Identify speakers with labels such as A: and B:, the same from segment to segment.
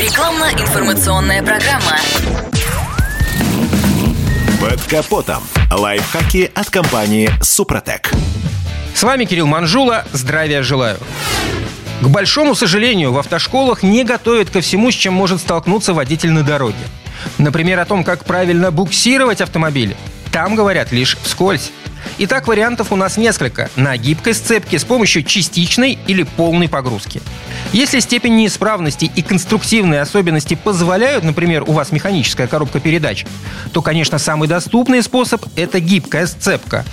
A: Рекламно-информационная программа.
B: Под капотом. Лайфхаки от компании «Супротек».
C: С вами Кирилл Манжула. Здравия желаю. К большому сожалению, в автошколах не готовят ко всему, с чем может столкнуться водитель на дороге. Например, о том, как правильно буксировать автомобиль. Там говорят лишь вскользь. Итак, вариантов у нас несколько. На гибкой сцепке с помощью частичной или полной погрузки. Если степень неисправности и конструктивные особенности позволяют, например, у вас механическая коробка передач, то, конечно, самый доступный способ – это гибкая сцепка.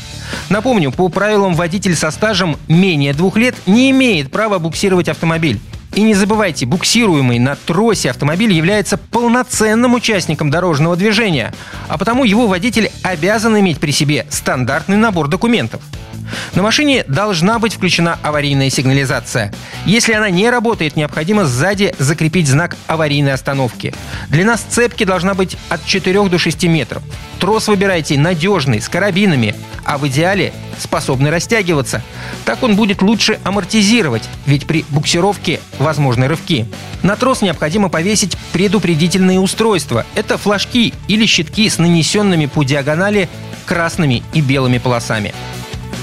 C: Напомню, по правилам водитель со стажем менее двух лет не имеет права буксировать автомобиль. И не забывайте, буксируемый на тросе автомобиль является полноценным участником дорожного движения, а потому его водитель обязан иметь при себе стандартный набор документов. На машине должна быть включена аварийная сигнализация. Если она не работает, необходимо сзади закрепить знак аварийной остановки. Длина сцепки должна быть от 4 до 6 метров. Трос выбирайте надежный, с карабинами, а в идеале способный растягиваться. Так он будет лучше амортизировать, ведь при буксировке возможны рывки. На трос необходимо повесить предупредительные устройства. Это флажки или щитки с нанесенными по диагонали красными и белыми полосами.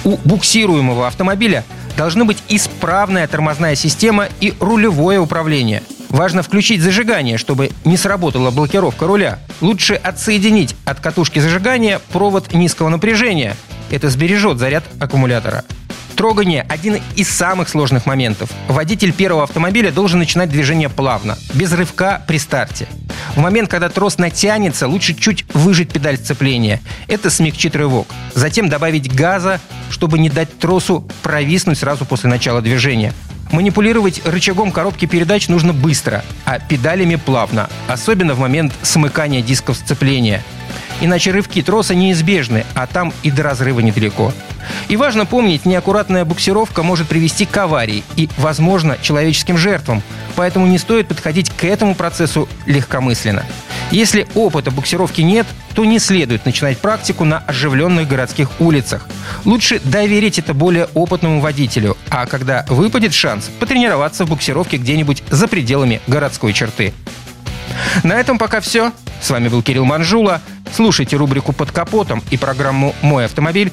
C: У буксируемого автомобиля должны быть исправная тормозная система и рулевое управление. Важно включить зажигание, чтобы не сработала блокировка руля. Лучше отсоединить от катушки зажигания провод низкого напряжения. Это сбережет заряд аккумулятора. Трогание – один из самых сложных моментов. Водитель первого автомобиля должен начинать движение плавно, без рывка при старте. В момент, когда трос натянется, лучше чуть выжать педаль сцепления. Это смягчит рывок. Затем добавить газа, чтобы не дать тросу провиснуть сразу после начала движения. Манипулировать рычагом коробки передач нужно быстро, а педалями плавно, особенно в момент смыкания дисков сцепления. Иначе рывки троса неизбежны, а там и до разрыва недалеко. И важно помнить, неаккуратная буксировка может привести к аварии и, возможно, человеческим жертвам, поэтому не стоит подходить к этому процессу легкомысленно. Если опыта буксировки нет, то не следует начинать практику на оживленных городских улицах. Лучше доверить это более опытному водителю, а когда выпадет шанс, потренироваться в буксировке где-нибудь за пределами городской черты. На этом пока все. С вами был Кирилл Манжула. Слушайте рубрику «Под капотом» и программу «Мой автомобиль»